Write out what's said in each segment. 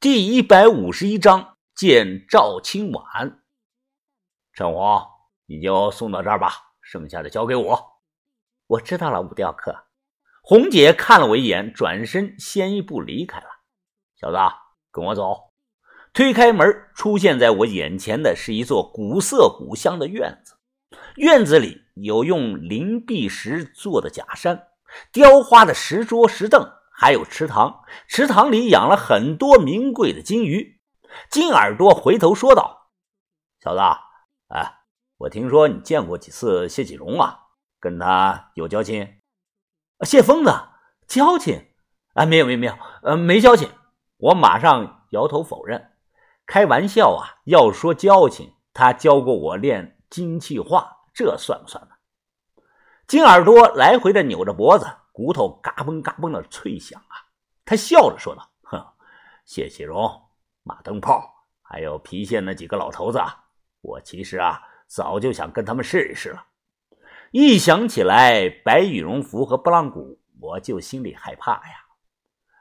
第一百五十一章见赵青婉。陈红，你就送到这儿吧，剩下的交给我。我知道了，武雕客。红姐看了我一眼，转身先一步离开了。小子，跟我走。推开门，出现在我眼前的是一座古色古香的院子。院子里有用灵璧石做的假山，雕花的石桌石凳。还有池塘，池塘里养了很多名贵的金鱼。金耳朵回头说道：“小子，哎，我听说你见过几次谢启荣啊？跟他有交情？谢疯子，交情？啊，没有，没有，没有，呃，没交情。”我马上摇头否认。开玩笑啊！要说交情，他教过我练金气化，这算不算呢？金耳朵来回的扭着脖子。骨头嘎嘣嘎嘣的脆响啊！他笑着说道：“哼，谢启荣、马灯泡，还有郫县那几个老头子，我其实啊，早就想跟他们试一试了。一想起来白羽绒服和拨浪鼓，我就心里害怕呀。”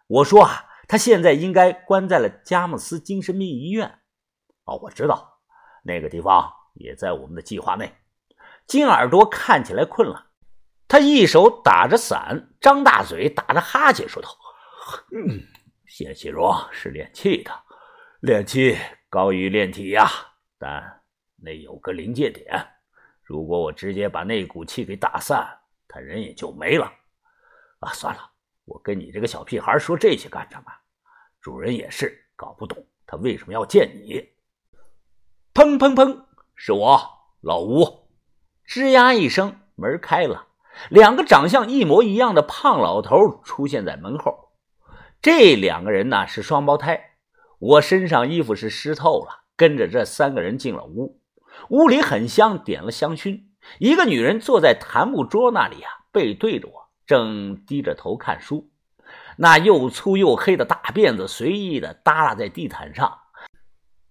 我说啊，他现在应该关在了佳木斯精神病医院。哦，我知道，那个地方也在我们的计划内。金耳朵看起来困了。他一手打着伞，张大嘴打着哈欠，说道：“嗯，谢启荣是练气的，练气高于练体呀。但那有个临界点，如果我直接把那股气给打散，他人也就没了。啊，算了，我跟你这个小屁孩说这些干什么？主人也是搞不懂他为什么要见你。砰砰砰，是我老吴。吱呀一声，门开了。两个长相一模一样的胖老头出现在门后，这两个人呢是双胞胎。我身上衣服是湿透了，跟着这三个人进了屋。屋里很香，点了香薰。一个女人坐在檀木桌那里啊，背对着我，正低着头看书。那又粗又黑的大辫子随意的耷拉在地毯上，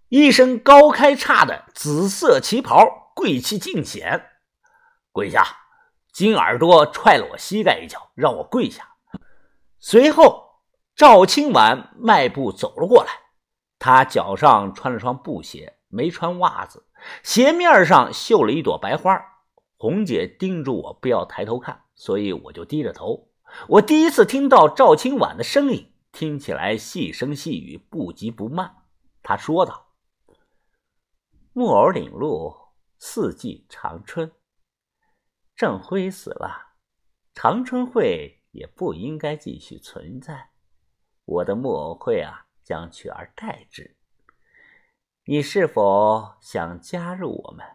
一身高开叉的紫色旗袍，贵气尽显。跪下。金耳朵踹了我膝盖一脚，让我跪下。随后，赵青婉迈步走了过来。他脚上穿了双布鞋，没穿袜子，鞋面上绣了一朵白花。红姐叮嘱我不要抬头看，所以我就低着头。我第一次听到赵青婉的声音，听起来细声细语，不急不慢。她说道：“木偶领路，四季长春。”郑辉死了，长春会也不应该继续存在。我的木偶会啊，将取而代之。你是否想加入我们？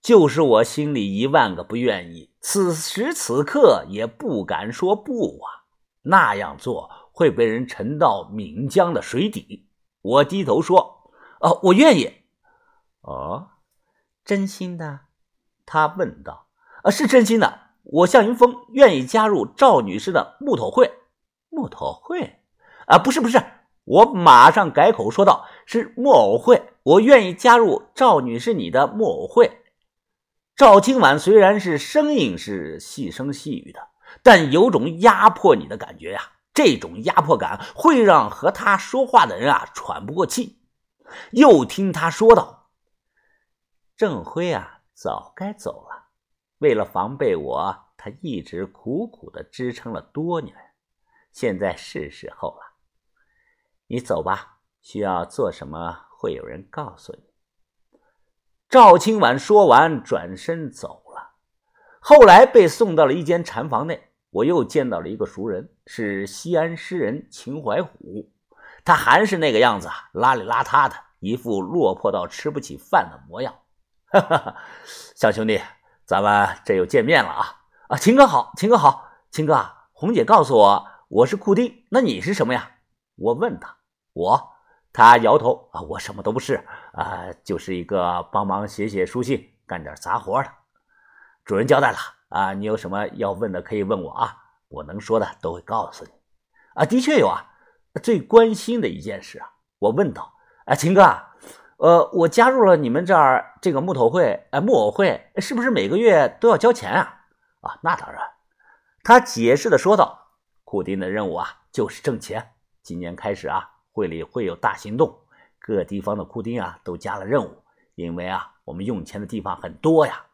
就是我心里一万个不愿意，此时此刻也不敢说不啊。那样做会被人沉到岷江的水底。我低头说：“哦，我愿意。”哦，真心的。他问道：“啊，是真心的。我向云峰愿意加入赵女士的木头会。木头会？啊，不是，不是。我马上改口说道：是木偶会。我愿意加入赵女士你的木偶会。”赵青婉虽然是声音是细声细语的，但有种压迫你的感觉呀。这种压迫感会让和他说话的人啊喘不过气。又听他说道：“郑辉啊。”早该走了，为了防备我，他一直苦苦的支撑了多年。现在是时候了，你走吧。需要做什么，会有人告诉你。赵青婉说完，转身走了。后来被送到了一间禅房内，我又见到了一个熟人，是西安诗人秦怀虎。他还是那个样子，邋里邋遢的，一副落魄到吃不起饭的模样。哈哈，小兄弟，咱们这又见面了啊！啊，秦哥好，秦哥好，秦哥，红姐告诉我我是库丁，那你是什么呀？我问他，我，他摇头啊，我什么都不是啊，就是一个帮忙写写书信、干点杂活的。主人交代了啊，你有什么要问的可以问我啊，我能说的都会告诉你。啊，的确有啊，最关心的一件事啊，我问道，啊，秦哥。呃，我加入了你们这儿这个木头会，哎，木偶会，是不是每个月都要交钱啊？啊，那当然。他解释的说道：“库丁的任务啊，就是挣钱。今年开始啊，会里会有大行动，各地方的库丁啊都加了任务，因为啊我们用钱的地方很多呀。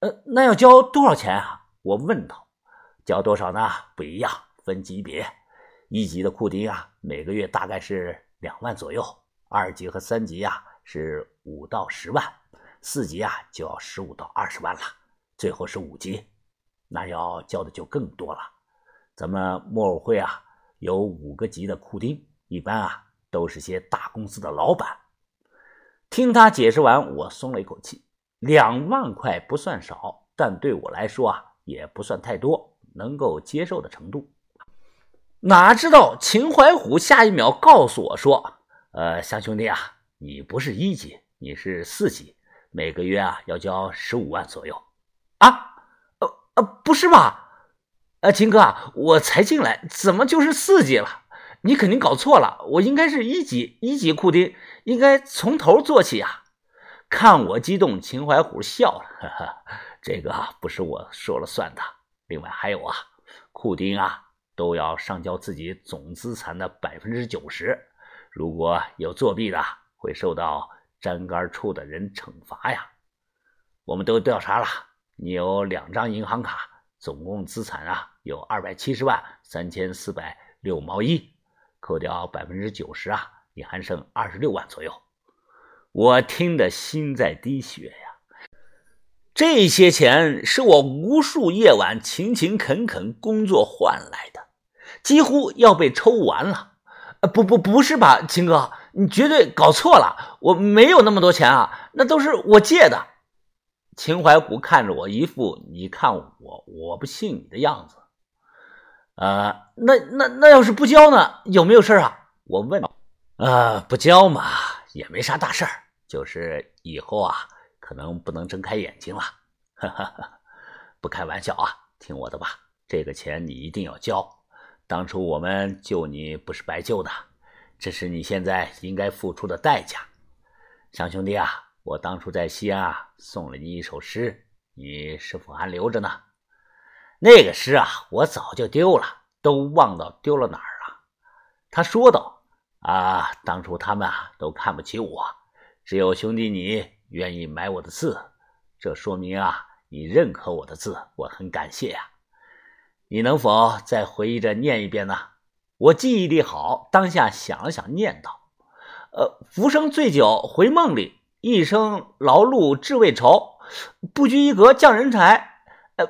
呃，那要交多少钱啊？我问道。交多少呢？不一样，分级别。一级的库丁啊，每个月大概是两万左右；二级和三级啊是五到十万；四级啊就要十五到二十万了；最后是五级，那要交的就更多了。咱们木偶会啊有五个级的库丁，一般啊都是些大公司的老板。听他解释完，我松了一口气。两万块不算少，但对我来说啊也不算太多。能够接受的程度，哪知道秦怀虎下一秒告诉我说：“呃，香兄弟啊，你不是一级，你是四级，每个月啊要交十五万左右。”啊，呃呃，不是吧？呃，秦哥，我才进来，怎么就是四级了？你肯定搞错了，我应该是一级，一级库丁，应该从头做起啊！看我激动，秦怀虎笑了，哈哈，这个不是我说了算的。另外还有啊，库丁啊都要上交自己总资产的百分之九十，如果有作弊的，会受到粘杆处的人惩罚呀。我们都调查了，你有两张银行卡，总共资产啊有二百七十万三千四百六毛一，扣掉百分之九十啊，你还剩二十六万左右。我听得心在滴血呀。这些钱是我无数夜晚勤勤恳恳工作换来的，几乎要被抽完了。不不不是吧，秦哥，你绝对搞错了，我没有那么多钱啊，那都是我借的。秦怀古看着我一副你看我我不信你的样子。呃，那那那要是不交呢？有没有事啊？我问。呃，不交嘛，也没啥大事儿，就是以后啊。可能不能睁开眼睛了，哈哈哈！不开玩笑啊，听我的吧，这个钱你一定要交。当初我们救你不是白救的，这是你现在应该付出的代价。小兄弟啊，我当初在西安啊送了你一首诗，你是否还留着呢？那个诗啊，我早就丢了，都忘到丢了哪儿了。他说道：“啊，当初他们啊都看不起我，只有兄弟你。”愿意买我的字，这说明啊，你认可我的字，我很感谢呀。你能否再回忆着念一遍呢？我记忆力好，当下想了想，念道：“呃，浮生醉酒回梦里，一生劳碌志未酬，不拘一格降人才。呃，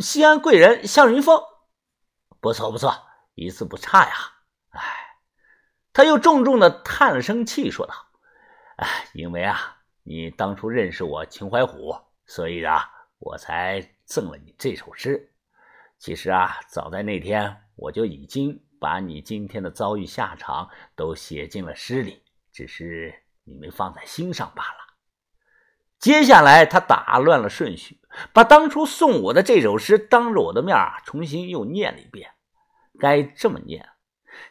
西安贵人向云峰，不错不错，一字不差呀。哎，他又重重的叹了声气，说道：哎，因为啊。”你当初认识我秦怀虎，所以啊，我才赠了你这首诗。其实啊，早在那天，我就已经把你今天的遭遇下场都写进了诗里，只是你没放在心上罢了。接下来，他打乱了顺序，把当初送我的这首诗当着我的面重新又念了一遍。该这么念：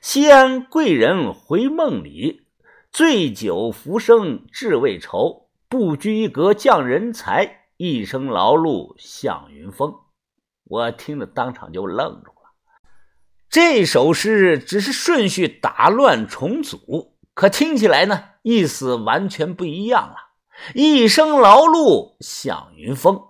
西安贵人回梦里，醉酒浮生志未酬。不拘一格降人才，一生劳碌向云峰。我听得当场就愣住了。这首诗只是顺序打乱重组，可听起来呢，意思完全不一样了。一生劳碌向云峰，